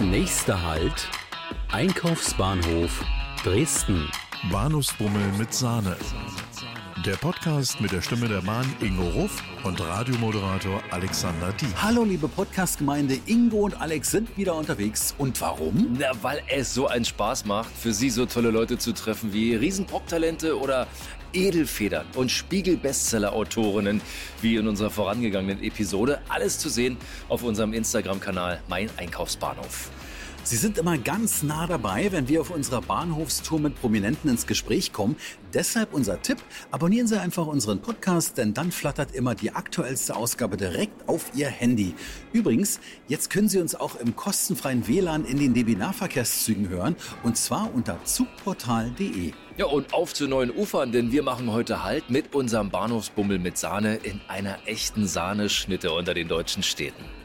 Nächster Halt: Einkaufsbahnhof Dresden. Bahnhofsbummel mit Sahne. Der Podcast mit der Stimme der Bahn Ingo Ruff und Radiomoderator Alexander Die. Hallo liebe Podcast-Gemeinde, Ingo und Alex sind wieder unterwegs. Und warum? Na, weil es so einen Spaß macht, für Sie so tolle Leute zu treffen wie Riesen-Pop-Talente oder Edelfedern und Spiegel-Bestseller-Autorinnen wie in unserer vorangegangenen Episode. Alles zu sehen auf unserem Instagram-Kanal Mein Einkaufsbahnhof. Sie sind immer ganz nah dabei, wenn wir auf unserer Bahnhofstour mit Prominenten ins Gespräch kommen. Deshalb unser Tipp, abonnieren Sie einfach unseren Podcast, denn dann flattert immer die aktuellste Ausgabe direkt auf Ihr Handy. Übrigens, jetzt können Sie uns auch im kostenfreien WLAN in den DB-Nahverkehrszügen hören, und zwar unter zugportal.de. Ja, und auf zu neuen Ufern, denn wir machen heute Halt mit unserem Bahnhofsbummel mit Sahne in einer echten Sahneschnitte unter den deutschen Städten.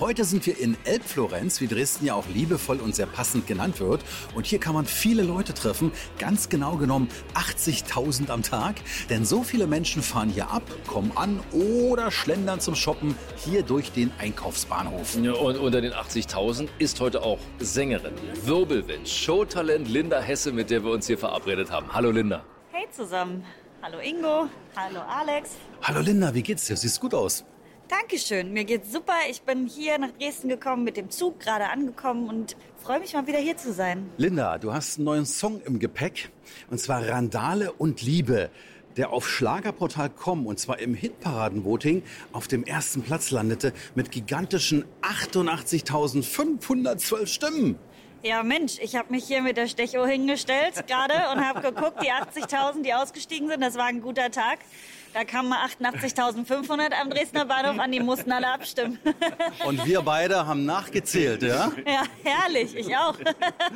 Heute sind wir in Elbflorenz, wie Dresden ja auch liebevoll und sehr passend genannt wird. Und hier kann man viele Leute treffen, ganz genau genommen 80.000 am Tag. Denn so viele Menschen fahren hier ab, kommen an oder schlendern zum Shoppen hier durch den Einkaufsbahnhof. Ja, und unter den 80.000 ist heute auch Sängerin, Wirbelwind, Showtalent Linda Hesse, mit der wir uns hier verabredet haben. Hallo Linda. Hey zusammen. Hallo Ingo. Hallo Alex. Hallo Linda, wie geht's dir? Siehst gut aus. Dankeschön. Mir geht's super. Ich bin hier nach Dresden gekommen, mit dem Zug gerade angekommen und freue mich mal wieder hier zu sein. Linda, du hast einen neuen Song im Gepäck und zwar Randale und Liebe, der auf Schlagerportal.com und zwar im Hitparaden-Voting auf dem ersten Platz landete mit gigantischen 88.512 Stimmen. Ja, Mensch, ich habe mich hier mit der Stechuhr hingestellt gerade und habe geguckt, die 80.000, die ausgestiegen sind, das war ein guter Tag. Da kamen mal 88.500 am Dresdner Bahnhof an, die mussten alle abstimmen. Und wir beide haben nachgezählt, ja? Ja, herrlich, ich auch.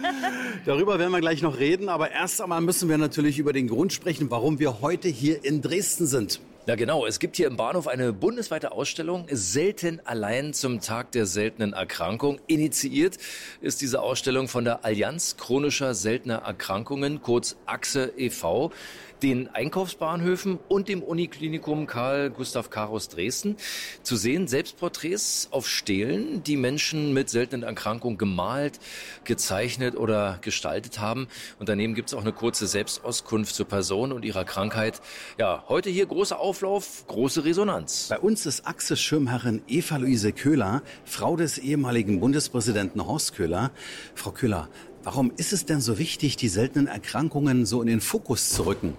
Darüber werden wir gleich noch reden, aber erst einmal müssen wir natürlich über den Grund sprechen, warum wir heute hier in Dresden sind. Ja, genau. Es gibt hier im Bahnhof eine bundesweite Ausstellung Selten allein zum Tag der seltenen Erkrankung. Initiiert ist diese Ausstellung von der Allianz chronischer seltener Erkrankungen, kurz AXE e.V., den Einkaufsbahnhöfen und dem Uniklinikum Karl Gustav Karus Dresden. Zu sehen Selbstporträts auf Stelen, die Menschen mit seltenen Erkrankungen gemalt, gezeichnet oder gestaltet haben. Und daneben gibt es auch eine kurze Selbstauskunft zur Person und ihrer Krankheit. Ja, heute hier großer Auflauf, große Resonanz. Bei uns ist Achse-Schirmherrin Eva-Luise Köhler, Frau des ehemaligen Bundespräsidenten Horst Köhler. Frau Köhler, warum ist es denn so wichtig, die seltenen Erkrankungen so in den Fokus zu rücken?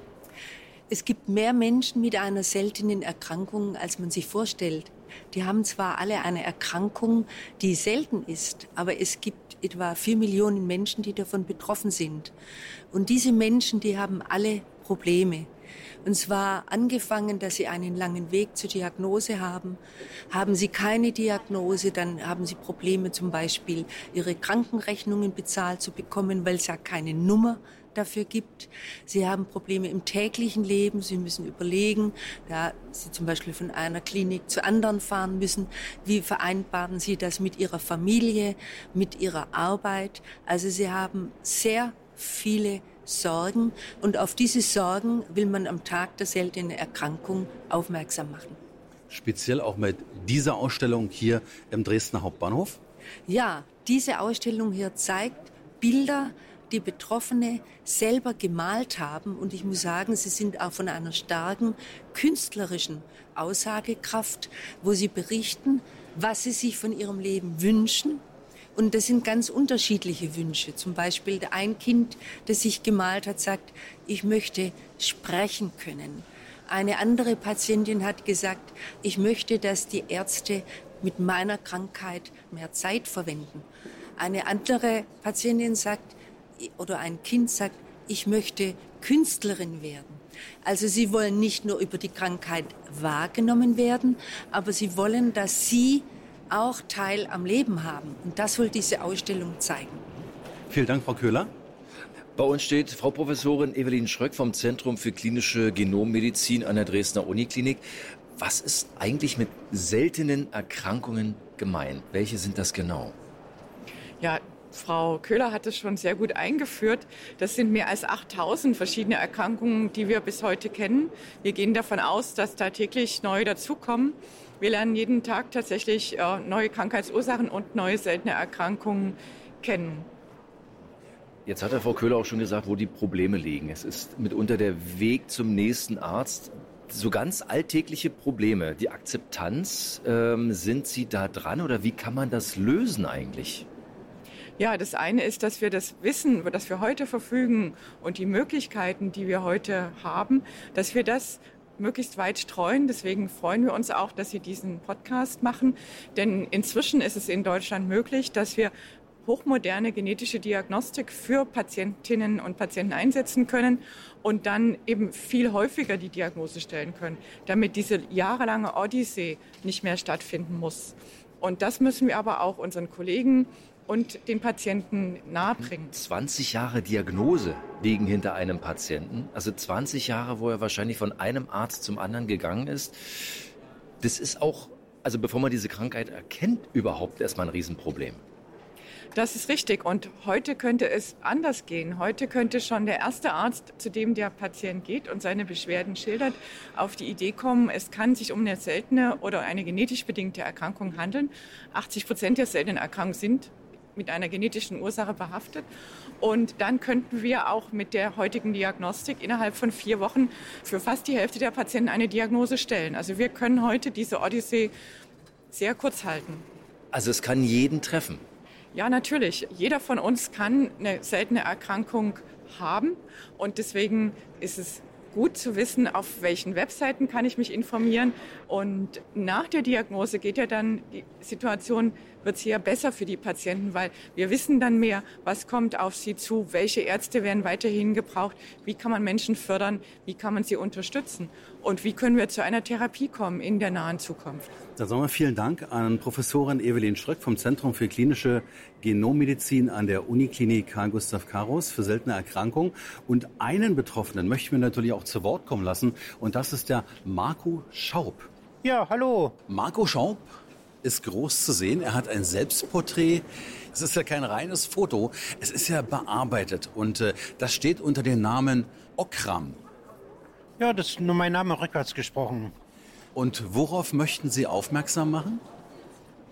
Es gibt mehr Menschen mit einer seltenen Erkrankung, als man sich vorstellt. Die haben zwar alle eine Erkrankung, die selten ist, aber es gibt etwa vier Millionen Menschen, die davon betroffen sind. Und diese Menschen, die haben alle Probleme. Und zwar angefangen, dass sie einen langen Weg zur Diagnose haben. Haben sie keine Diagnose, dann haben sie Probleme zum Beispiel, ihre Krankenrechnungen bezahlt zu bekommen, weil es ja keine Nummer dafür gibt. Sie haben Probleme im täglichen Leben. Sie müssen überlegen, da Sie zum Beispiel von einer Klinik zu anderen fahren müssen, wie vereinbaren Sie das mit Ihrer Familie, mit Ihrer Arbeit? Also Sie haben sehr viele Sorgen und auf diese Sorgen will man am Tag der seltenen Erkrankung aufmerksam machen. Speziell auch mit dieser Ausstellung hier im Dresdner Hauptbahnhof? Ja, diese Ausstellung hier zeigt Bilder, die Betroffene selber gemalt haben. Und ich muss sagen, sie sind auch von einer starken künstlerischen Aussagekraft, wo sie berichten, was sie sich von ihrem Leben wünschen. Und das sind ganz unterschiedliche Wünsche. Zum Beispiel ein Kind, das sich gemalt hat, sagt, ich möchte sprechen können. Eine andere Patientin hat gesagt, ich möchte, dass die Ärzte mit meiner Krankheit mehr Zeit verwenden. Eine andere Patientin sagt, oder ein Kind sagt, ich möchte Künstlerin werden. Also sie wollen nicht nur über die Krankheit wahrgenommen werden, aber sie wollen, dass sie auch Teil am Leben haben. Und das soll diese Ausstellung zeigen. Vielen Dank, Frau Köhler. Bei uns steht Frau Professorin Evelyn Schröck vom Zentrum für klinische Genommedizin an der Dresdner Uniklinik. Was ist eigentlich mit seltenen Erkrankungen gemeint? Welche sind das genau? Ja, Frau Köhler hat es schon sehr gut eingeführt. Das sind mehr als 8000 verschiedene Erkrankungen, die wir bis heute kennen. Wir gehen davon aus, dass da täglich neue dazukommen. Wir lernen jeden Tag tatsächlich äh, neue Krankheitsursachen und neue seltene Erkrankungen kennen. Jetzt hat der Frau Köhler auch schon gesagt, wo die Probleme liegen. Es ist mitunter der Weg zum nächsten Arzt. So ganz alltägliche Probleme, die Akzeptanz, ähm, sind Sie da dran oder wie kann man das lösen eigentlich? Ja, das eine ist, dass wir das Wissen, über das wir heute verfügen und die Möglichkeiten, die wir heute haben, dass wir das möglichst weit streuen. Deswegen freuen wir uns auch, dass Sie diesen Podcast machen. Denn inzwischen ist es in Deutschland möglich, dass wir hochmoderne genetische Diagnostik für Patientinnen und Patienten einsetzen können und dann eben viel häufiger die Diagnose stellen können, damit diese jahrelange Odyssee nicht mehr stattfinden muss. Und das müssen wir aber auch unseren Kollegen und den Patienten nahebringen. 20 Jahre Diagnose liegen hinter einem Patienten. Also 20 Jahre, wo er wahrscheinlich von einem Arzt zum anderen gegangen ist. Das ist auch, also bevor man diese Krankheit erkennt, überhaupt erstmal ein Riesenproblem. Das ist richtig. Und heute könnte es anders gehen. Heute könnte schon der erste Arzt, zu dem der Patient geht und seine Beschwerden schildert, auf die Idee kommen, es kann sich um eine seltene oder eine genetisch bedingte Erkrankung handeln. 80 Prozent der seltenen Erkrankungen sind mit einer genetischen Ursache behaftet. Und dann könnten wir auch mit der heutigen Diagnostik innerhalb von vier Wochen für fast die Hälfte der Patienten eine Diagnose stellen. Also wir können heute diese Odyssee sehr kurz halten. Also es kann jeden treffen. Ja, natürlich. Jeder von uns kann eine seltene Erkrankung haben und deswegen ist es gut zu wissen, auf welchen Webseiten kann ich mich informieren. Und nach der Diagnose geht ja dann die Situation, wird es ja besser für die Patienten, weil wir wissen dann mehr, was kommt auf sie zu, welche Ärzte werden weiterhin gebraucht, wie kann man Menschen fördern, wie kann man sie unterstützen und wie können wir zu einer Therapie kommen in der nahen Zukunft. Dann sagen wir vielen Dank an Professorin Evelyn Schröck vom Zentrum für klinische Genommedizin an der Uniklinik Karl Gustav Karus für seltene Erkrankungen. Und einen Betroffenen möchten wir natürlich auch zu Wort kommen lassen. Und das ist der Marco Schaub. Ja, hallo. Marco Schaub ist groß zu sehen. Er hat ein Selbstporträt. Es ist ja kein reines Foto. Es ist ja bearbeitet. Und äh, das steht unter dem Namen Okram. Ja, das ist nur mein Name rückwärts gesprochen. Und worauf möchten Sie aufmerksam machen?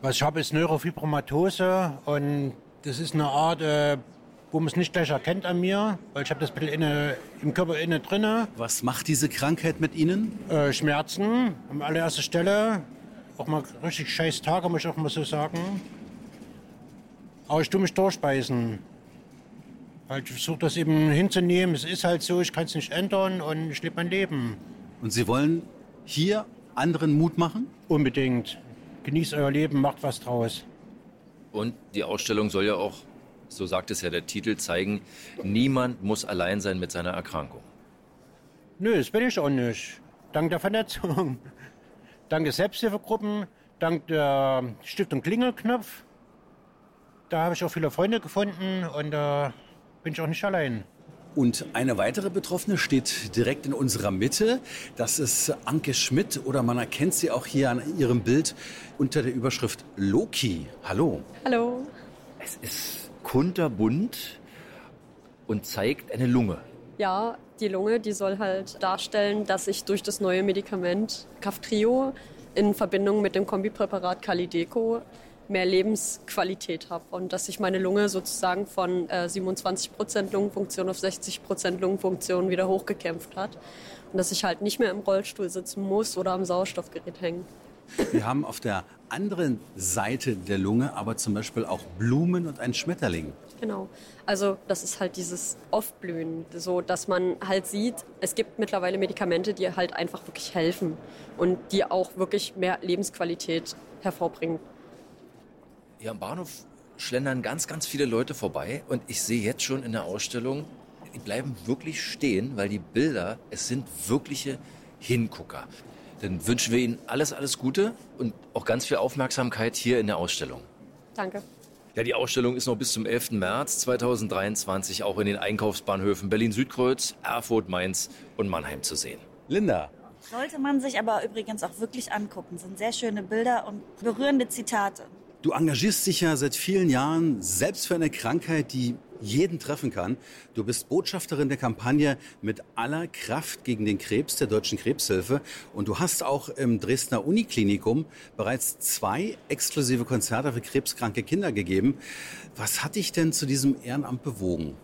Was ich habe, ist Neurofibromatose und das ist eine Art, äh, wo man es nicht gleich erkennt an mir, weil ich habe das ein bisschen inne, im Körper inne drinne. Was macht diese Krankheit mit Ihnen? Äh, Schmerzen an allererster Stelle. Auch mal richtig scheiß Tage, muss ich auch mal so sagen. Aber ich tue mich durchbeißen. Weil ich versuche das eben hinzunehmen. Es ist halt so, ich kann es nicht ändern und ich lebe mein Leben. Und Sie wollen hier anderen Mut machen? Unbedingt. Genießt euer Leben, macht was draus. Und die Ausstellung soll ja auch, so sagt es ja der Titel, zeigen, niemand muss allein sein mit seiner Erkrankung. Nö, das bin ich auch nicht. Dank der Vernetzung. Dank der Selbsthilfegruppen, dank der Stiftung Klingelknopf. Da habe ich auch viele Freunde gefunden und da bin ich auch nicht allein. Und eine weitere Betroffene steht direkt in unserer Mitte. Das ist Anke Schmidt oder man erkennt sie auch hier an ihrem Bild unter der Überschrift Loki. Hallo. Hallo. Es ist kunterbunt und zeigt eine Lunge. Ja, die Lunge, die soll halt darstellen, dass ich durch das neue Medikament Kaftrio in Verbindung mit dem Kombipräparat Calideco mehr Lebensqualität habe und dass sich meine Lunge sozusagen von äh, 27 Prozent Lungenfunktion auf 60 Prozent Lungenfunktion wieder hochgekämpft hat und dass ich halt nicht mehr im Rollstuhl sitzen muss oder am Sauerstoffgerät hängen. Wir haben auf der anderen Seite der Lunge aber zum Beispiel auch Blumen und einen Schmetterling. Genau. Also das ist halt dieses Aufblühen, so dass man halt sieht, es gibt mittlerweile Medikamente, die halt einfach wirklich helfen und die auch wirklich mehr Lebensqualität hervorbringen. Hier am Bahnhof schlendern ganz, ganz viele Leute vorbei und ich sehe jetzt schon in der Ausstellung, die bleiben wirklich stehen, weil die Bilder, es sind wirkliche Hingucker. Dann wünschen wir Ihnen alles, alles Gute und auch ganz viel Aufmerksamkeit hier in der Ausstellung. Danke. Ja, die Ausstellung ist noch bis zum 11. März 2023 auch in den Einkaufsbahnhöfen Berlin-Südkreuz, Erfurt, Mainz und Mannheim zu sehen. Linda. Sollte man sich aber übrigens auch wirklich angucken. Sind sehr schöne Bilder und berührende Zitate. Du engagierst dich ja seit vielen Jahren selbst für eine Krankheit, die jeden treffen kann. Du bist Botschafterin der Kampagne mit aller Kraft gegen den Krebs der Deutschen Krebshilfe und du hast auch im Dresdner Uniklinikum bereits zwei exklusive Konzerte für krebskranke Kinder gegeben. Was hat dich denn zu diesem Ehrenamt bewogen?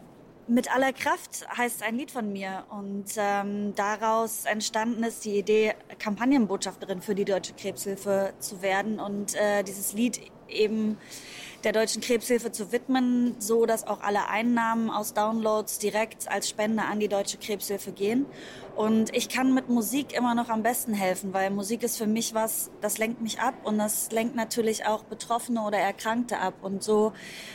Mit aller Kraft heißt ein Lied von mir und ähm, daraus entstanden ist die Idee, Kampagnenbotschafterin für die Deutsche Krebshilfe zu werden und äh, dieses Lied eben der Deutschen Krebshilfe zu widmen, so dass auch alle Einnahmen aus Downloads direkt als Spende an die Deutsche Krebshilfe gehen. Und ich kann mit Musik immer noch am besten helfen, weil Musik ist für mich was, das lenkt mich ab und das lenkt natürlich auch Betroffene oder Erkrankte ab. Und so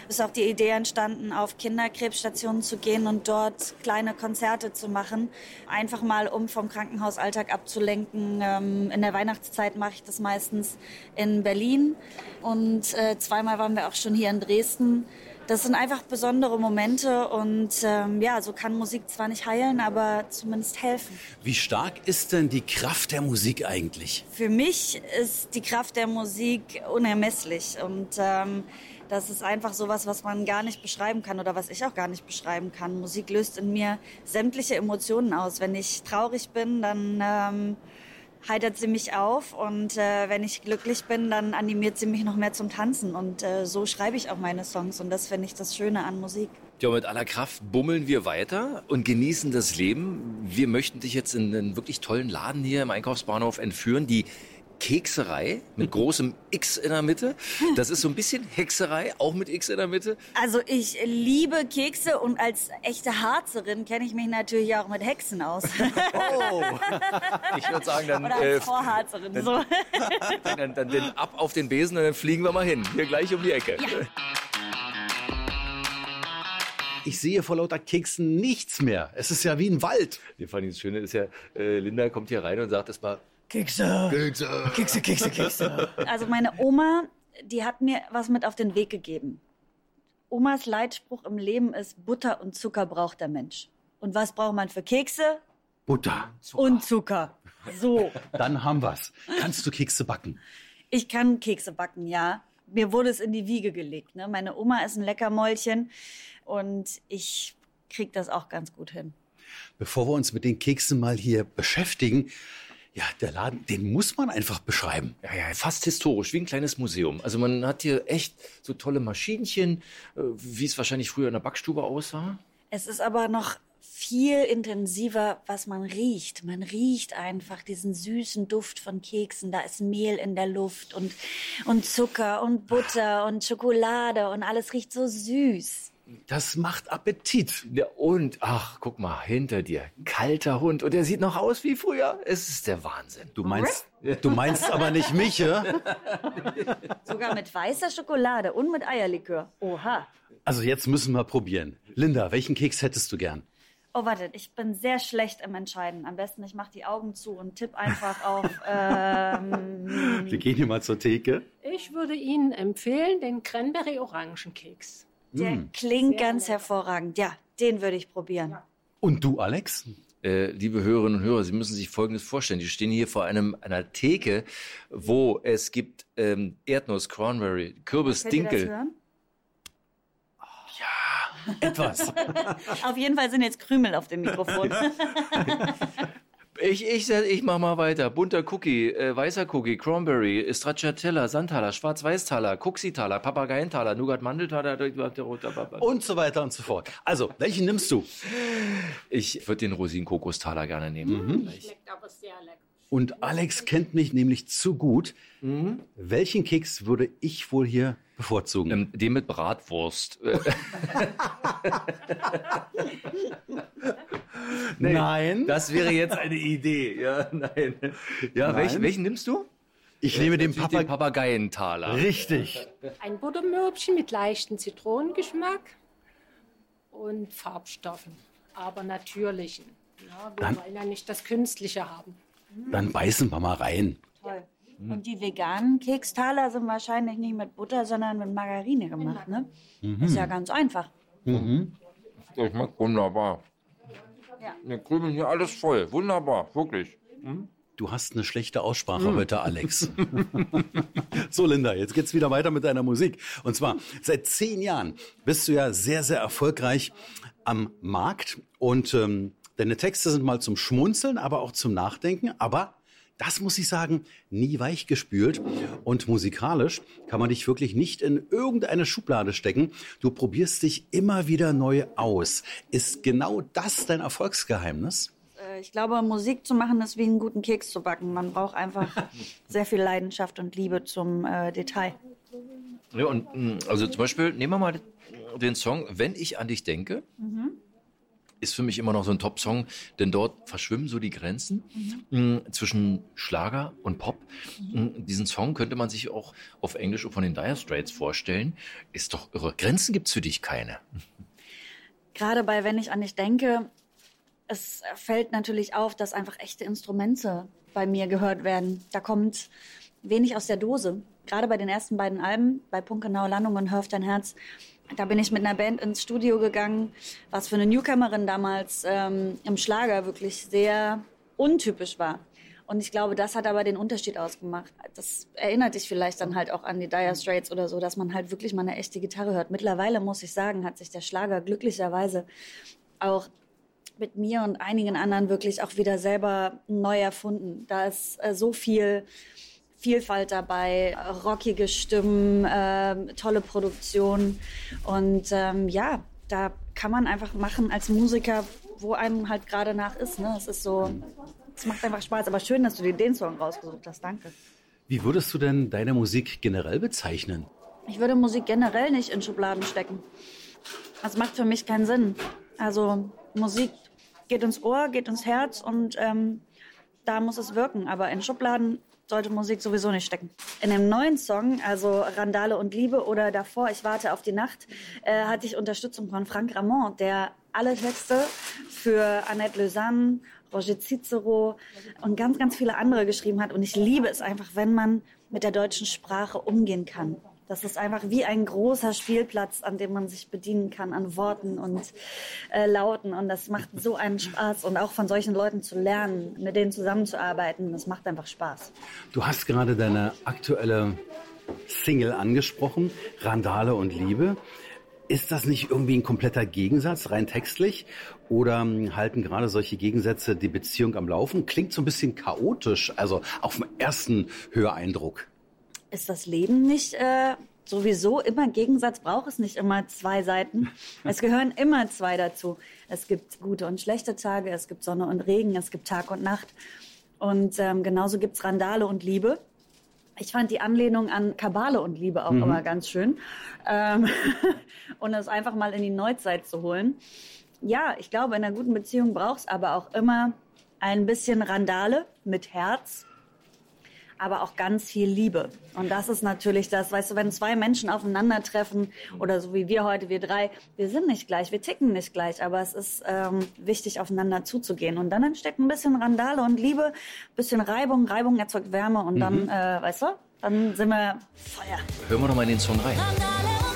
ist auch die Idee entstanden, auf Kinderkrebsstationen zu gehen und dort kleine Konzerte zu machen. Einfach mal, um vom Krankenhausalltag abzulenken. Ähm, in der Weihnachtszeit mache ich das meistens in Berlin und äh, zweimal waren wir auch schon hier in Dresden. Das sind einfach besondere Momente und ähm, ja, so kann Musik zwar nicht heilen, aber zumindest helfen. Wie stark ist denn die Kraft der Musik eigentlich? Für mich ist die Kraft der Musik unermesslich und ähm, das ist einfach sowas, was man gar nicht beschreiben kann oder was ich auch gar nicht beschreiben kann. Musik löst in mir sämtliche Emotionen aus. Wenn ich traurig bin, dann ähm, heitert sie mich auf und äh, wenn ich glücklich bin, dann animiert sie mich noch mehr zum Tanzen und äh, so schreibe ich auch meine Songs und das finde ich das Schöne an Musik. Ja, mit aller Kraft bummeln wir weiter und genießen das Leben. Wir möchten dich jetzt in einen wirklich tollen Laden hier im Einkaufsbahnhof entführen, die Kekserei mit großem X in der Mitte. Das ist so ein bisschen Hexerei, auch mit X in der Mitte. Also ich liebe Kekse und als echte Harzerin kenne ich mich natürlich auch mit Hexen aus. Oh. Ich würde sagen, dann, Oder als äh, Vorharzerin. dann- so. dann, dann, dann ab auf den Besen und dann fliegen wir mal hin. Hier gleich um die Ecke. Ich sehe vor lauter Keksen nichts mehr. Es ist ja wie ein Wald. Wir fanden das Schöne ist ja, äh, Linda kommt hier rein und sagt erstmal, Kekse. Kekse. Kekse, Kekse, Kekse. Also meine Oma, die hat mir was mit auf den Weg gegeben. Omas Leitspruch im Leben ist, Butter und Zucker braucht der Mensch. Und was braucht man für Kekse? Butter. Und Zucker. So. Dann haben wir's. Kannst du Kekse backen? Ich kann Kekse backen, ja. Mir wurde es in die Wiege gelegt. Ne? Meine Oma ist ein Leckermäulchen und ich krieg das auch ganz gut hin. Bevor wir uns mit den Keksen mal hier beschäftigen, ja, der Laden, den muss man einfach beschreiben. ja, ja, fast historisch, wie ein kleines Museum. Also man hat hier echt so tolle Maschinchen, äh, wie es wahrscheinlich früher in der Backstube aussah. Es ist aber noch viel intensiver, was man riecht. Man riecht einfach diesen süßen Duft von Keksen. Da ist Mehl in der Luft und, und Zucker und Butter und Schokolade und alles riecht so süß. Das macht Appetit. Ja, und, ach, guck mal, hinter dir, kalter Hund. Und der sieht noch aus wie früher. Es ist der Wahnsinn. Du meinst, du meinst aber nicht mich, ja? Sogar mit weißer Schokolade und mit Eierlikör. Oha. Also jetzt müssen wir probieren. Linda, welchen Keks hättest du gern? Oh, warte, ich bin sehr schlecht im Entscheiden. Am besten, ich mache die Augen zu und tipp einfach auf. Ähm, Wir gehen hier mal zur Theke. Ich würde Ihnen empfehlen den Cranberry-Orangenkeks. Der klingt ganz hervorragend. Ja, den würde ich probieren. Und du, Alex? Äh, liebe Hörerinnen und Hörer, Sie müssen sich Folgendes vorstellen. Die stehen hier vor einem, einer Theke, wo es gibt ähm, Erdnuss, Cranberry, Kürbis, Könnt ihr das Dinkel. hören? Etwas. Auf jeden Fall sind jetzt Krümel auf dem Mikrofon. Ich, ich, ich mach mal weiter. Bunter Cookie, äh, weißer Cookie, Cranberry, Stracciatella, Sandtaler, Schwarz-Weiß-Taler, Cuxitaler, Papageientaler, Nougat-Mandeltaler. Und so weiter und so fort. Also, welchen nimmst du? Ich würde den Rosinen-Kokostaler gerne nehmen. Schmeckt aber sehr lecker. Und Alex kennt mich nämlich zu gut. Welchen Keks würde ich wohl hier bevorzugen? Ähm, den mit Bratwurst. Äh, Nein. Das wäre jetzt eine Idee. Ja, nein. Ja, Nein. welchen, welchen nimmst du? Ich nehme den Den Papa. Papageientaler. Richtig. Ein Buttermörbchen mit leichtem Zitronengeschmack und Farbstoffen, aber natürlichen. Ja, wir Dann- wollen ja nicht das Künstliche haben. Dann beißen wir mal rein. Toll. Und die veganen Kekstaler sind wahrscheinlich nicht mit Butter, sondern mit Margarine gemacht, ne? Ist ja ganz einfach. Ich mag wunderbar. Ja. Wir krümeln hier alles voll. Wunderbar, wirklich. Hm? Du hast eine schlechte Aussprache heute, Alex. so, Linda, jetzt geht's wieder weiter mit deiner Musik. Und zwar, seit zehn Jahren bist du ja sehr, sehr erfolgreich am Markt. Und ähm, deine Texte sind mal zum Schmunzeln, aber auch zum Nachdenken. Aber das muss ich sagen, nie weichgespült. Und musikalisch kann man dich wirklich nicht in irgendeine Schublade stecken. Du probierst dich immer wieder neu aus. Ist genau das dein Erfolgsgeheimnis? Äh, Ich glaube, Musik zu machen ist wie einen guten Keks zu backen. Man braucht einfach sehr viel Leidenschaft und Liebe zum äh, Detail. Ja, und mh, also zum Beispiel, nehmen wir mal den Song Wenn ich an dich denke. Ist für mich immer noch so ein Top-Song, denn dort verschwimmen so die Grenzen mh, zwischen Schlager und Pop. Mh, Diesen Song könnte man sich auch auf Englisch von den Dire Straits vorstellen. Ist doch irre. Grenzen gibt's für dich keine. Gerade bei Wenn ich an dich denke, es fällt natürlich auf, dass einfach echte Instrumente bei mir gehört werden. Da kommt wenig aus der Dose. Gerade bei den ersten beiden Alben, bei Punkenau Landung und Hör auf dein Herz, da bin ich mit einer Band ins Studio gegangen, was für eine Newcomerin damals ähm, im Schlager wirklich sehr untypisch war. Und ich glaube, das hat aber den Unterschied ausgemacht. Das erinnert dich vielleicht dann halt auch an die Dire Straits oder so, dass man halt wirklich mal eine echte Gitarre hört. Mittlerweile, muss ich sagen, hat sich der Schlager glücklicherweise auch mit mir und einigen anderen wirklich auch wieder selber neu erfunden. Da ist äh, so viel Vielfalt dabei, rockige Stimmen, äh, tolle Produktion. Und ähm, ja, da kann man einfach machen als Musiker, wo einem halt gerade nach ist. Ne? Es ist so, es macht einfach Spaß. Aber schön, dass du dir den Song rausgesucht hast. Danke. Wie würdest du denn deine Musik generell bezeichnen? Ich würde Musik generell nicht in Schubladen stecken. Das macht für mich keinen Sinn. Also Musik geht ins Ohr, geht ins Herz und ähm, da muss es wirken. Aber in Schubladen sollte Musik sowieso nicht stecken. In dem neuen Song, also Randale und Liebe oder davor, Ich warte auf die Nacht, äh, hatte ich Unterstützung von Frank Ramon, der alle Texte für Annette Lausanne, Roger Cicero und ganz, ganz viele andere geschrieben hat. Und ich liebe es einfach, wenn man mit der deutschen Sprache umgehen kann. Das ist einfach wie ein großer Spielplatz, an dem man sich bedienen kann an Worten und äh, Lauten. Und das macht so einen Spaß. Und auch von solchen Leuten zu lernen, mit denen zusammenzuarbeiten, das macht einfach Spaß. Du hast gerade deine aktuelle Single angesprochen, Randale und Liebe. Ist das nicht irgendwie ein kompletter Gegensatz, rein textlich? Oder ähm, halten gerade solche Gegensätze die Beziehung am Laufen? Klingt so ein bisschen chaotisch, also auf den ersten Höreindruck. Ist das Leben nicht äh, sowieso immer Gegensatz? Braucht es nicht immer zwei Seiten? Es gehören immer zwei dazu. Es gibt gute und schlechte Tage, es gibt Sonne und Regen, es gibt Tag und Nacht. Und ähm, genauso gibt's Randale und Liebe. Ich fand die Anlehnung an Kabale und Liebe auch Mhm. immer ganz schön. Ähm, und es einfach mal in die Neuzeit zu holen. Ja, ich glaube, in einer guten Beziehung braucht's aber auch immer ein bisschen Randale mit Herz, aber auch ganz viel Liebe. Und das ist natürlich das, weißt du, wenn zwei Menschen aufeinandertreffen oder so wie wir heute, wir drei, wir sind nicht gleich, wir ticken nicht gleich, aber es ist ähm, wichtig, aufeinander zuzugehen. Und dann entsteckt ein bisschen Randale und Liebe, bisschen Reibung, Reibung erzeugt Wärme und dann, Mhm. äh, weißt du, dann sind wir Feuer. Hören wir doch mal in den Song rein. Es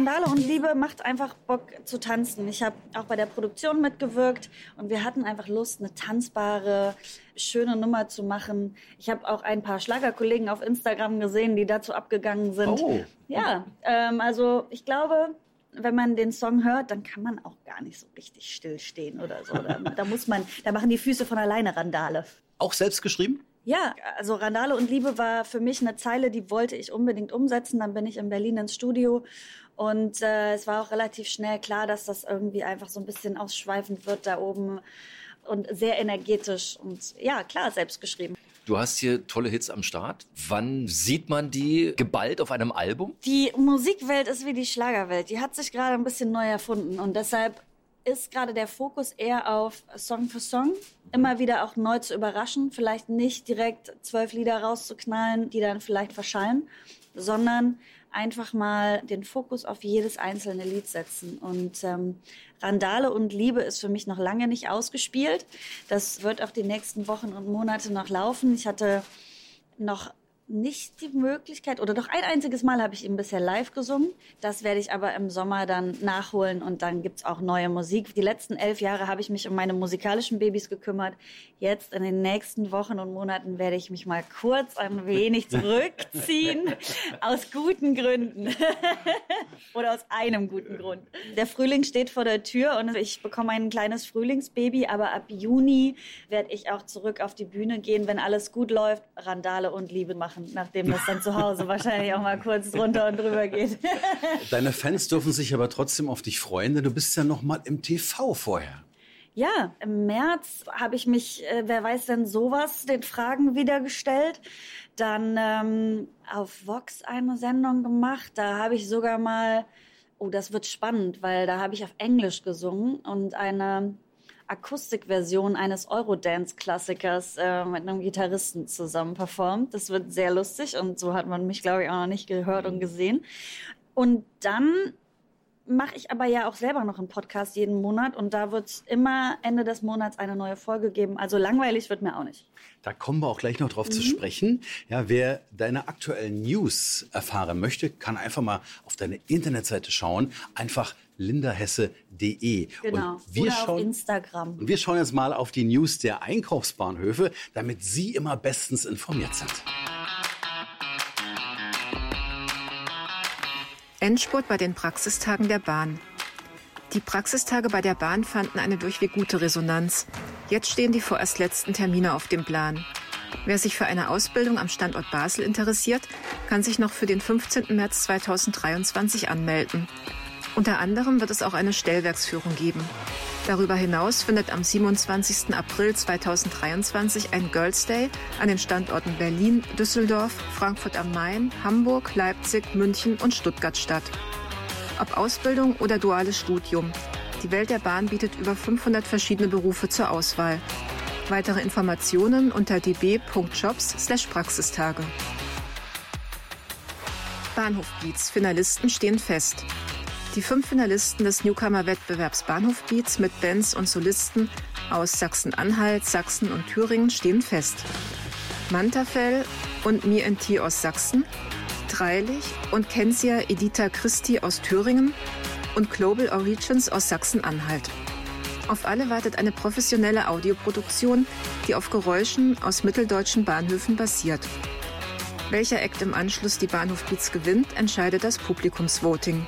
Randale und Liebe macht einfach Bock zu tanzen. Ich habe auch bei der Produktion mitgewirkt und wir hatten einfach Lust, eine tanzbare, schöne Nummer zu machen. Ich habe auch ein paar Schlagerkollegen auf Instagram gesehen, die dazu abgegangen sind. Oh. Ja, ähm, also ich glaube, wenn man den Song hört, dann kann man auch gar nicht so richtig stillstehen oder so. Da, da muss man, da machen die Füße von alleine Randale. Auch selbst geschrieben? Ja, also Randale und Liebe war für mich eine Zeile, die wollte ich unbedingt umsetzen. Dann bin ich in Berlin ins Studio und äh, es war auch relativ schnell klar, dass das irgendwie einfach so ein bisschen ausschweifend wird da oben und sehr energetisch und ja, klar, selbst geschrieben. Du hast hier tolle Hits am Start. Wann sieht man die geballt auf einem Album? Die Musikwelt ist wie die Schlagerwelt. Die hat sich gerade ein bisschen neu erfunden und deshalb ist gerade der Fokus eher auf Song für Song. Immer wieder auch neu zu überraschen. Vielleicht nicht direkt zwölf Lieder rauszuknallen, die dann vielleicht verschallen, sondern einfach mal den Fokus auf jedes einzelne Lied setzen. Und ähm, Randale und Liebe ist für mich noch lange nicht ausgespielt. Das wird auch die nächsten Wochen und Monate noch laufen. Ich hatte noch nicht die Möglichkeit, oder doch ein einziges Mal habe ich ihn bisher live gesungen. Das werde ich aber im Sommer dann nachholen und dann gibt's auch neue Musik. Die letzten elf Jahre habe ich mich um meine musikalischen Babys gekümmert. Jetzt in den nächsten Wochen und Monaten werde ich mich mal kurz ein wenig zurückziehen. aus guten Gründen. oder aus einem guten Grund. Der Frühling steht vor der Tür und ich bekomme ein kleines Frühlingsbaby, aber ab Juni werde ich auch zurück auf die Bühne gehen, wenn alles gut läuft, Randale und Liebe machen, nachdem das dann zu Hause wahrscheinlich auch mal kurz drunter und drüber geht. Deine Fans dürfen sich aber trotzdem auf dich freuen, denn du bist ja noch mal im TV vorher. Ja, im März habe ich mich, äh, wer weiß denn sowas, den Fragen wieder gestellt. Dann ähm, auf Vox eine Sendung gemacht. Da habe ich sogar mal, oh, das wird spannend, weil da habe ich auf Englisch gesungen und eine Akustikversion eines Eurodance-Klassikers äh, mit einem Gitarristen zusammen performt. Das wird sehr lustig und so hat man mich, glaube ich, auch noch nicht gehört und gesehen. Und dann mache ich aber ja auch selber noch einen Podcast jeden Monat und da wird es immer Ende des Monats eine neue Folge geben. Also langweilig wird mir auch nicht. Da kommen wir auch gleich noch drauf zu sprechen. Ja, wer deine aktuellen News erfahren möchte, kann einfach mal auf deine Internetseite schauen. Einfach lindahesse.de. Genau. Und wir Oder schauen, auf Instagram. und wir schauen jetzt mal auf die News der Einkaufsbahnhöfe, damit Sie immer bestens informiert sind. Endspurt bei den Praxistagen der Bahn. Die Praxistage bei der Bahn fanden eine durchweg gute Resonanz. Jetzt stehen die vorerst letzten Termine auf dem Plan. Wer sich für eine Ausbildung am Standort Basel interessiert, kann sich noch für den 15. März 2023 anmelden. Unter anderem wird es auch eine Stellwerksführung geben. Darüber hinaus findet am 27. April 2023 ein Girls Day an den Standorten Berlin, Düsseldorf, Frankfurt am Main, Hamburg, Leipzig, München und Stuttgart statt. Ob Ausbildung oder duales Studium. Die Welt der Bahn bietet über 500 verschiedene Berufe zur Auswahl. Weitere Informationen unter db.jobs/praxistage. Bahnhof Beats Finalisten stehen fest. Die fünf Finalisten des Newcomer-Wettbewerbs Bahnhof Beats mit Bands und Solisten aus Sachsen-Anhalt, Sachsen und Thüringen stehen fest. Mantafell und Me T aus Sachsen, Dreilich und Kensia Editha Christi aus Thüringen und Global Origins aus Sachsen-Anhalt. Auf alle wartet eine professionelle Audioproduktion, die auf Geräuschen aus mitteldeutschen Bahnhöfen basiert. Welcher Act im Anschluss die Bahnhof Beats gewinnt, entscheidet das Publikumsvoting.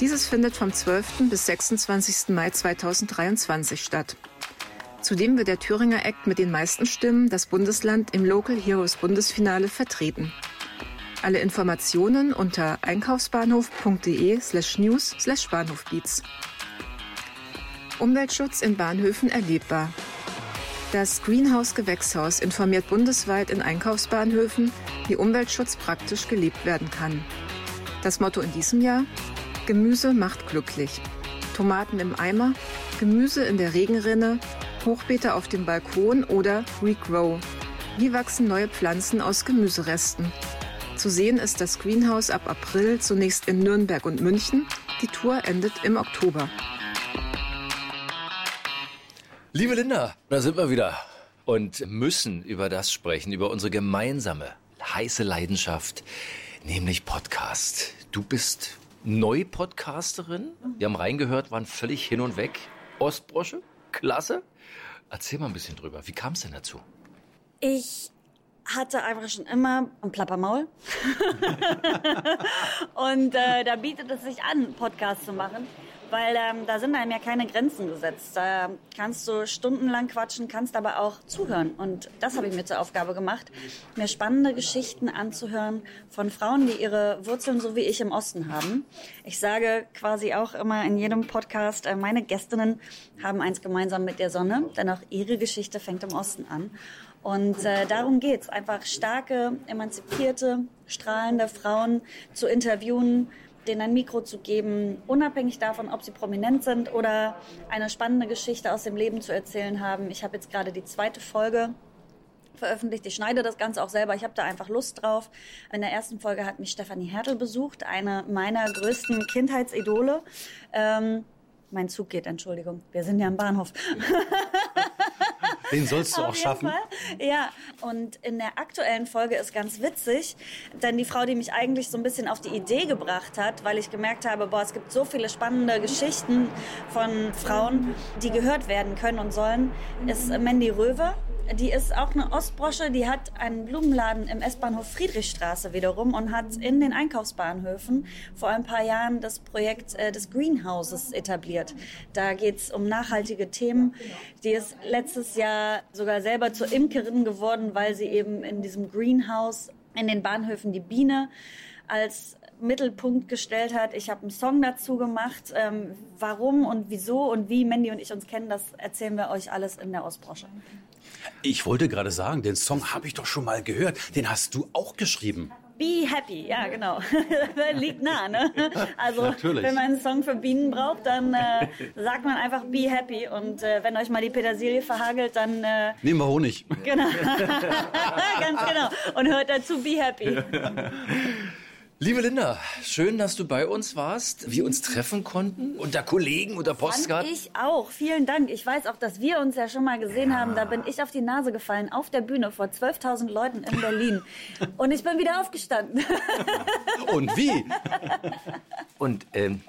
Dieses findet vom 12. bis 26. Mai 2023 statt. Zudem wird der Thüringer Act mit den meisten Stimmen das Bundesland im Local Heroes Bundesfinale vertreten. Alle Informationen unter einkaufsbahnhof.de slash news slash bahnhofbeats. Umweltschutz in Bahnhöfen erlebbar. Das Greenhouse Gewächshaus informiert bundesweit in Einkaufsbahnhöfen, wie Umweltschutz praktisch gelebt werden kann. Das Motto in diesem Jahr? Gemüse macht glücklich. Tomaten im Eimer, Gemüse in der Regenrinne, Hochbeete auf dem Balkon oder Regrow. Wie wachsen neue Pflanzen aus Gemüseresten? Zu sehen ist das Greenhouse ab April zunächst in Nürnberg und München. Die Tour endet im Oktober. Liebe Linda, da sind wir wieder und müssen über das sprechen, über unsere gemeinsame heiße Leidenschaft, nämlich Podcast. Du bist Neu-Podcasterin. Wir haben reingehört, waren völlig hin und weg. Ostbrosche, klasse. Erzähl mal ein bisschen drüber. Wie kam es denn dazu? Ich hatte einfach schon immer ein Plappermaul. und äh, da bietet es sich an, einen Podcast zu machen, weil ähm, da sind einem ja keine Grenzen gesetzt. Da kannst du stundenlang quatschen, kannst aber auch zuhören. Und das habe ich mir zur Aufgabe gemacht, mir spannende Geschichten anzuhören von Frauen, die ihre Wurzeln so wie ich im Osten haben. Ich sage quasi auch immer in jedem Podcast, äh, meine Gästinnen haben eins gemeinsam mit der Sonne, denn auch ihre Geschichte fängt im Osten an. Und äh, darum geht's, einfach starke, emanzipierte, strahlende Frauen zu interviewen, denen ein Mikro zu geben, unabhängig davon, ob sie prominent sind oder eine spannende Geschichte aus dem Leben zu erzählen haben. Ich habe jetzt gerade die zweite Folge veröffentlicht. Ich schneide das Ganze auch selber. Ich habe da einfach Lust drauf. In der ersten Folge hat mich Stefanie Hertel besucht, eine meiner größten Kindheitsidole. Ähm, mein Zug geht, Entschuldigung. Wir sind ja am Bahnhof. Den sollst du auch schaffen. Fall. Ja, und in der aktuellen Folge ist ganz witzig, denn die Frau, die mich eigentlich so ein bisschen auf die Idee gebracht hat, weil ich gemerkt habe, boah, es gibt so viele spannende Geschichten von Frauen, die gehört werden können und sollen, ist Mandy Röwe. Die ist auch eine Ostbrosche, die hat einen Blumenladen im S-Bahnhof Friedrichstraße wiederum und hat in den Einkaufsbahnhöfen vor ein paar Jahren das Projekt äh, des Greenhouses etabliert. Da geht es um nachhaltige Themen. Die ist letztes Jahr sogar selber zur Imkerin geworden, weil sie eben in diesem Greenhouse in den Bahnhöfen die Biene als Mittelpunkt gestellt hat. Ich habe einen Song dazu gemacht. Ähm, warum und wieso und wie Mandy und ich uns kennen, das erzählen wir euch alles in der Ostbrosche. Ich wollte gerade sagen, den Song habe ich doch schon mal gehört. Den hast du auch geschrieben. Be happy, ja genau. Liegt nah, ne? Also Natürlich. wenn man einen Song für Bienen braucht, dann äh, sagt man einfach be happy. Und äh, wenn euch mal die Petersilie verhagelt, dann äh, Nehmen wir Honig. genau. Ganz genau. Und hört dazu be happy. Liebe Linda, schön, dass du bei uns warst, wir uns treffen konnten, unter Kollegen, unter Postcard. Fand ich auch. Vielen Dank. Ich weiß auch, dass wir uns ja schon mal gesehen haben. Da bin ich auf die Nase gefallen, auf der Bühne vor 12.000 Leuten in Berlin. Und ich bin wieder aufgestanden. Und wie? Und ähm,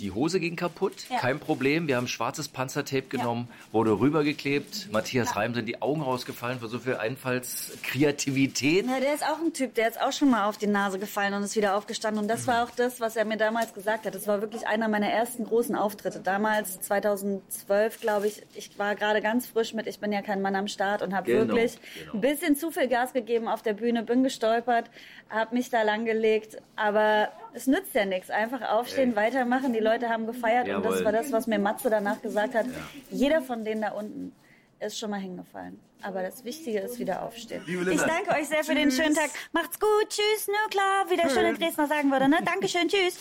die Hose ging kaputt, Ja. kein Problem. Wir haben schwarzes Panzertape genommen, wurde rübergeklebt. Matthias Reim sind die Augen rausgefallen für so viel Einfallskreativität. Ja, der ist auch ein Typ, der ist auch schon mal auf die Nase gefallen und ist wieder aufgestanden. Und das war auch das, was er mir damals gesagt hat. Das war wirklich einer meiner ersten großen Auftritte. Damals, 2012, glaube ich, ich war gerade ganz frisch mit Ich bin ja kein Mann am Start und habe Genau, wirklich genau. ein bisschen zu viel Gas gegeben auf der Bühne, bin gestolpert, habe mich da langgelegt. Aber es nützt ja nichts. Einfach aufstehen, weitermachen. Die Leute haben gefeiert. Und das Jawohl. war das, was mir Matze danach gesagt hat. Jeder von denen da unten ist schon mal hingefallen. Aber das Wichtige ist wieder aufstehen. Ich danke euch sehr für den schönen Tag. Macht's gut. Tschüss. Na klar, wie der schöne Dresdner sagen würde. Ne? Dankeschön. Tschüss.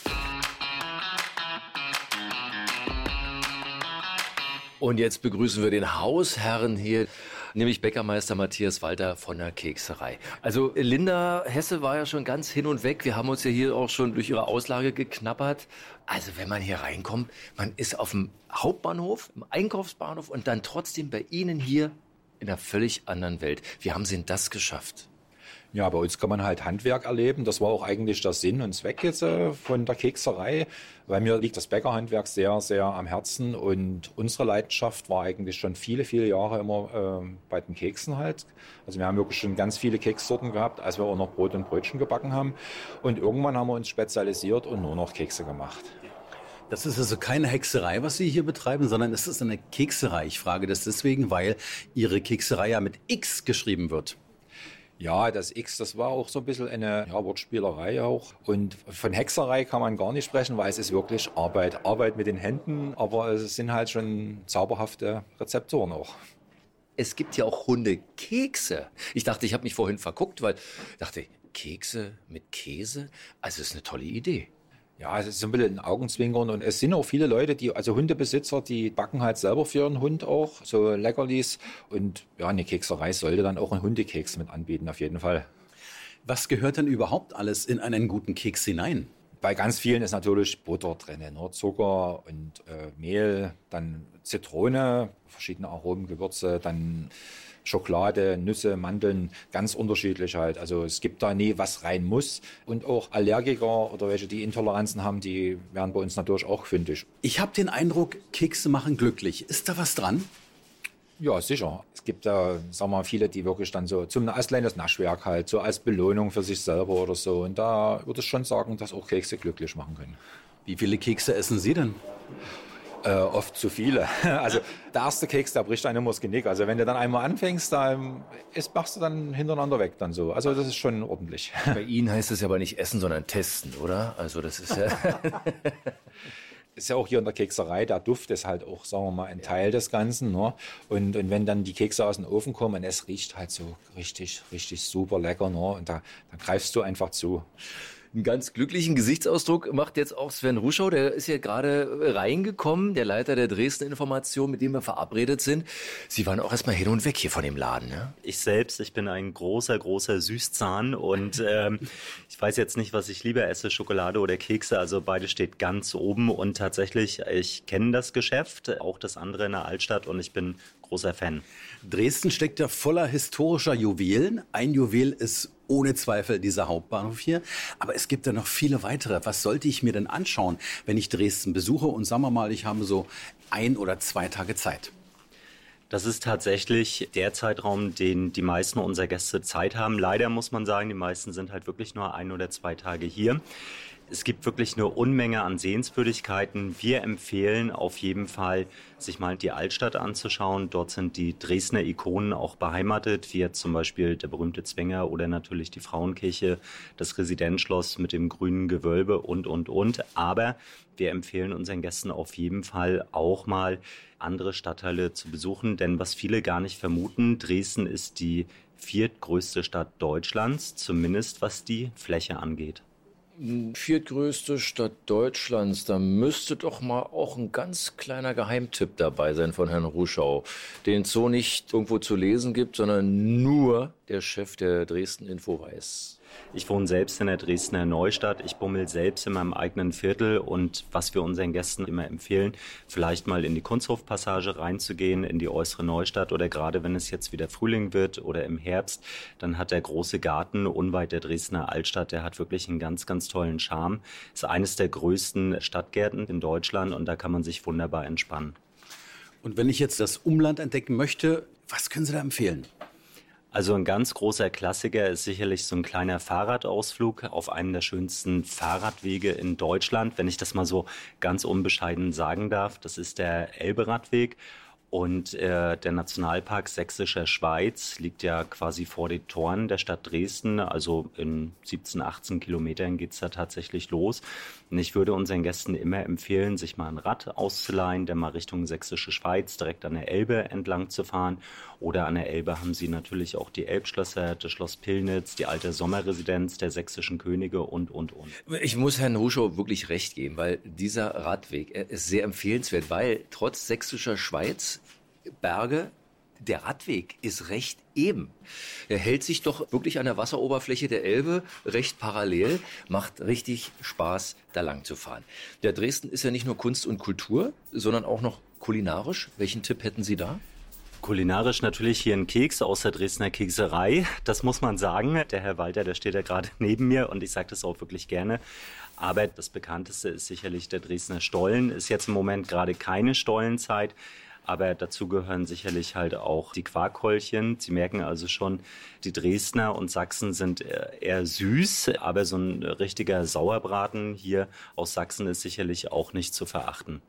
Und jetzt begrüßen wir den Hausherrn hier, nämlich Bäckermeister Matthias Walter von der Kekserei. Also Linda Hesse war ja schon ganz hin und weg. Wir haben uns ja hier auch schon durch ihre Auslage geknappert. Also wenn man hier reinkommt, man ist auf dem Hauptbahnhof, im Einkaufsbahnhof und dann trotzdem bei Ihnen hier in einer völlig anderen Welt. Wie haben Sie denn das geschafft? Ja, bei uns kann man halt Handwerk erleben. Das war auch eigentlich der Sinn und Zweck jetzt äh, von der Kekserei, weil mir liegt das Bäckerhandwerk sehr, sehr am Herzen und unsere Leidenschaft war eigentlich schon viele, viele Jahre immer äh, bei den Keksen halt. Also wir haben wirklich schon ganz viele Kekssorten gehabt, als wir auch noch Brot und Brötchen gebacken haben. Und irgendwann haben wir uns spezialisiert und nur noch Kekse gemacht. Das ist also keine Hexerei, was Sie hier betreiben, sondern es ist eine Kekserei. Ich frage das deswegen, weil Ihre Kekserei ja mit X geschrieben wird. Ja, das X, das war auch so ein bisschen eine ja, Wortspielerei auch. Und von Hexerei kann man gar nicht sprechen, weil es ist wirklich Arbeit. Arbeit mit den Händen, aber es sind halt schon zauberhafte Rezeptoren auch. Es gibt ja auch Hundekekse. Ich dachte, ich habe mich vorhin verguckt, weil ich dachte, Kekse mit Käse? Also ist eine tolle Idee. Ja, es ist ein bisschen ein Augenzwinkern und es sind auch viele Leute, die, also Hundebesitzer, die backen halt selber für ihren Hund auch so Leckerlis. Und ja, eine Kekserei sollte dann auch einen Hundekeks mit anbieten, auf jeden Fall. Was gehört denn überhaupt alles in einen guten Keks hinein? Bei ganz vielen ist natürlich Butter drin, ne? Zucker und äh, Mehl, dann Zitrone, verschiedene Aromen, Gewürze, dann Schokolade, Nüsse, Mandeln, ganz unterschiedlich halt. Also es gibt da nie, was rein muss. Und auch Allergiker oder welche, die Intoleranzen haben, die werden bei uns natürlich auch fündig. Ich habe den Eindruck, Kekse machen glücklich. Ist da was dran? Ja, sicher. Es gibt da, sagen wir mal, viele, die wirklich dann so zum als kleines Naschwerk halt, so als Belohnung für sich selber oder so. Und da würde ich schon sagen, dass auch Kekse glücklich machen können. Wie viele Kekse essen Sie denn? Äh, oft zu viele. Also der erste Keks, der bricht einem immer das Genick. Also wenn du dann einmal anfängst, dann ist, machst du dann hintereinander weg dann so. Also das ist schon ordentlich. Bei Ihnen heißt es ja aber nicht essen, sondern testen, oder? Also das ist ja... ist ja auch hier in der Kekserei, der Duft ist halt auch, sagen wir mal, ein Teil des Ganzen. Ne? Und, und wenn dann die Kekse aus dem Ofen kommen, und es riecht halt so richtig, richtig super lecker. Ne? Und da, da greifst du einfach zu. Einen ganz glücklichen Gesichtsausdruck macht jetzt auch Sven Ruschau. Der ist ja gerade reingekommen, der Leiter der Dresden Information, mit dem wir verabredet sind. Sie waren auch erstmal hin und weg hier von dem Laden. Ne? Ich selbst, ich bin ein großer, großer Süßzahn und ähm, ich weiß jetzt nicht, was ich lieber esse, Schokolade oder Kekse. Also beide steht ganz oben und tatsächlich, ich kenne das Geschäft, auch das andere in der Altstadt und ich bin großer Fan. Dresden steckt ja voller historischer Juwelen. Ein Juwel ist ohne Zweifel dieser Hauptbahnhof hier. Aber es gibt ja noch viele weitere. Was sollte ich mir denn anschauen, wenn ich Dresden besuche? Und sagen wir mal, ich habe so ein oder zwei Tage Zeit. Das ist tatsächlich der Zeitraum, den die meisten unserer Gäste Zeit haben. Leider muss man sagen, die meisten sind halt wirklich nur ein oder zwei Tage hier. Es gibt wirklich eine Unmenge an Sehenswürdigkeiten. Wir empfehlen auf jeden Fall, sich mal die Altstadt anzuschauen. Dort sind die Dresdner Ikonen auch beheimatet, wie jetzt zum Beispiel der berühmte Zwinger oder natürlich die Frauenkirche, das Residenzschloss mit dem grünen Gewölbe und, und, und. Aber wir empfehlen unseren Gästen auf jeden Fall auch mal andere Stadtteile zu besuchen, denn was viele gar nicht vermuten, Dresden ist die viertgrößte Stadt Deutschlands, zumindest was die Fläche angeht. Viertgrößte Stadt Deutschlands, da müsste doch mal auch ein ganz kleiner Geheimtipp dabei sein von Herrn Ruschau, den es so nicht irgendwo zu lesen gibt, sondern nur der Chef der Dresden Info weiß. Ich wohne selbst in der Dresdner Neustadt. Ich bummel selbst in meinem eigenen Viertel und was wir unseren Gästen immer empfehlen, vielleicht mal in die Kunsthofpassage reinzugehen, in die äußere Neustadt oder gerade wenn es jetzt wieder Frühling wird oder im Herbst, dann hat der große Garten unweit der Dresdner Altstadt, der hat wirklich einen ganz, ganz tollen Charme. Ist eines der größten Stadtgärten in Deutschland und da kann man sich wunderbar entspannen. Und wenn ich jetzt das Umland entdecken möchte, was können Sie da empfehlen? Also ein ganz großer Klassiker ist sicherlich so ein kleiner Fahrradausflug auf einen der schönsten Fahrradwege in Deutschland, wenn ich das mal so ganz unbescheiden sagen darf. Das ist der Elberadweg. Und äh, der Nationalpark Sächsischer Schweiz liegt ja quasi vor den Toren der Stadt Dresden. Also in 17, 18 Kilometern geht's da tatsächlich los. Und ich würde unseren Gästen immer empfehlen, sich mal ein Rad auszuleihen, der mal Richtung Sächsische Schweiz direkt an der Elbe entlang zu fahren. Oder an der Elbe haben sie natürlich auch die Elbschlösser, das Schloss Pillnitz, die alte Sommerresidenz der sächsischen Könige und, und, und. Ich muss Herrn Ruschow wirklich recht geben, weil dieser Radweg ist sehr empfehlenswert, weil trotz sächsischer Schweiz Berge, der Radweg ist recht eben. Er hält sich doch wirklich an der Wasseroberfläche der Elbe recht parallel, macht richtig Spaß, da lang zu fahren. Der Dresden ist ja nicht nur Kunst und Kultur, sondern auch noch kulinarisch. Welchen Tipp hätten Sie da? Kulinarisch natürlich hier ein Keks aus der Dresdner Kekserei. Das muss man sagen. Der Herr Walter, der steht ja gerade neben mir und ich sage das auch wirklich gerne. Aber das bekannteste ist sicherlich der Dresdner Stollen. Ist jetzt im Moment gerade keine Stollenzeit. Aber dazu gehören sicherlich halt auch die Quarkkeulchen. Sie merken also schon, die Dresdner und Sachsen sind eher süß, aber so ein richtiger Sauerbraten hier aus Sachsen ist sicherlich auch nicht zu verachten.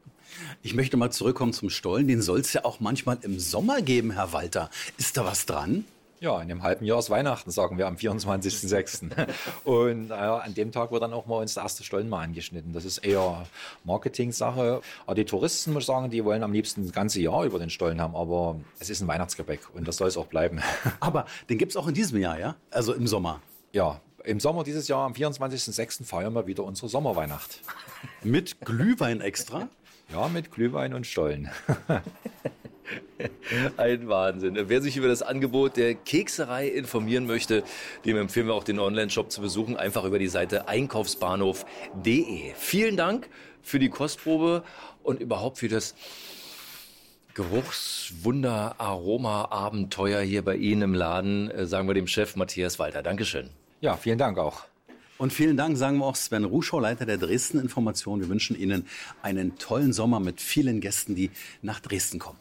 Ich möchte mal zurückkommen zum Stollen. Den soll es ja auch manchmal im Sommer geben, Herr Walter. Ist da was dran? Ja, in dem halben Jahr ist Weihnachten, sagen wir am 24.06. Und äh, an dem Tag wird dann auch mal uns der erste Stollen mal angeschnitten. Das ist eher Marketing-Sache. Aber die Touristen, muss ich sagen, die wollen am liebsten das ganze Jahr über den Stollen haben. Aber es ist ein Weihnachtsgebäck und das soll es auch bleiben. Aber den gibt es auch in diesem Jahr, ja? Also im Sommer. Ja, im Sommer dieses Jahr, am 24.06. feiern wir wieder unsere Sommerweihnacht. Mit Glühwein extra? Ja, mit Glühwein und Stollen. Ein Wahnsinn. Wer sich über das Angebot der Kekserei informieren möchte, dem empfehlen wir auch den Online-Shop zu besuchen. Einfach über die Seite einkaufsbahnhof.de. Vielen Dank für die Kostprobe und überhaupt für das Geruchswunder, Aroma, Abenteuer hier bei Ihnen im Laden, äh, sagen wir dem Chef Matthias Walter. Dankeschön. Ja, vielen Dank auch. Und vielen Dank sagen wir auch Sven Ruschau, Leiter der Dresden Information. Wir wünschen Ihnen einen tollen Sommer mit vielen Gästen, die nach Dresden kommen.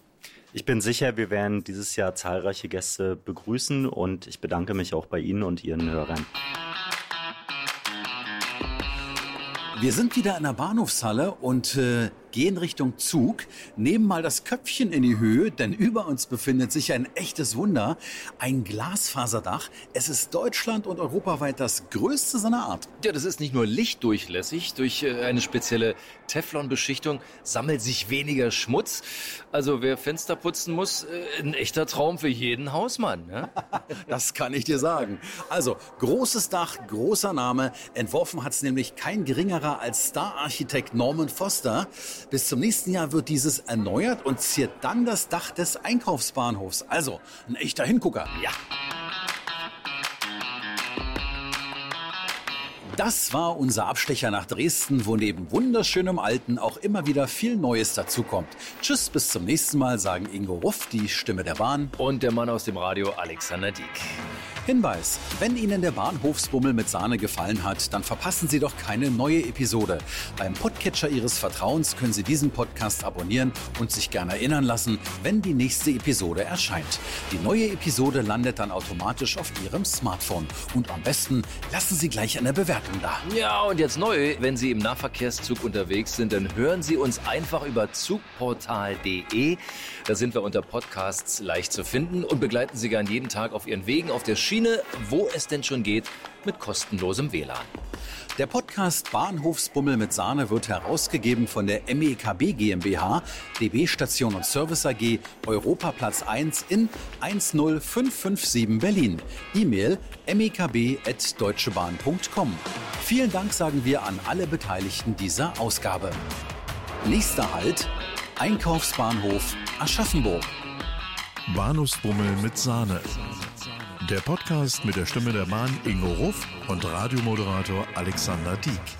Ich bin sicher, wir werden dieses Jahr zahlreiche Gäste begrüßen und ich bedanke mich auch bei Ihnen und Ihren Hörern. Wir sind wieder in der Bahnhofshalle und äh, gehen Richtung Zug, nehmen mal das Köpfchen in die Höhe, denn über uns befindet sich ein echtes Wunder, ein Glasfaserdach. Es ist Deutschland und europaweit das größte seiner Art. Ja, das ist nicht nur lichtdurchlässig. Durch äh, eine spezielle Teflonbeschichtung sammelt sich weniger Schmutz. Also wer Fenster putzen muss, äh, ein echter Traum für jeden Hausmann. Ja? Das kann ich dir sagen. Also, großes Dach, großer Name. Entworfen hat es nämlich kein geringerer als Star-Architekt Norman Foster. Bis zum nächsten Jahr wird dieses erneuert und ziert dann das Dach des Einkaufsbahnhofs. Also, ein echter Hingucker. Ja. Das war unser Abstecher nach Dresden, wo neben wunderschönem Alten auch immer wieder viel Neues dazukommt. Tschüss, bis zum nächsten Mal, sagen Ingo Ruff, die Stimme der Bahn. Und der Mann aus dem Radio, Alexander Dieck. Hinweis, wenn Ihnen der Bahnhofsbummel mit Sahne gefallen hat, dann verpassen Sie doch keine neue Episode. Beim Podcatcher Ihres Vertrauens können Sie diesen Podcast abonnieren und sich gerne erinnern lassen, wenn die nächste Episode erscheint. Die neue Episode landet dann automatisch auf Ihrem Smartphone. Und am besten lassen Sie gleich eine Bewertung da. Ja, und jetzt neu, wenn Sie im Nahverkehrszug unterwegs sind, dann hören Sie uns einfach über zugportal.de. Da sind wir unter Podcasts leicht zu finden und begleiten Sie gern jeden Tag auf Ihren Wegen auf der Schiene, wo es denn schon geht, mit kostenlosem WLAN. Der Podcast Bahnhofsbummel mit Sahne wird herausgegeben von der MEKB GmbH, DB Station und Service AG, Europaplatz 1 in 10557 Berlin. E-Mail mekb.deutschebahn.com. Vielen Dank sagen wir an alle Beteiligten dieser Ausgabe. Nächster Halt, Einkaufsbahnhof Aschaffenburg. Bahnhofsbummel mit Sahne. Der Podcast mit der Stimme der Bahn Ingo Ruff und Radiomoderator Alexander Dieck.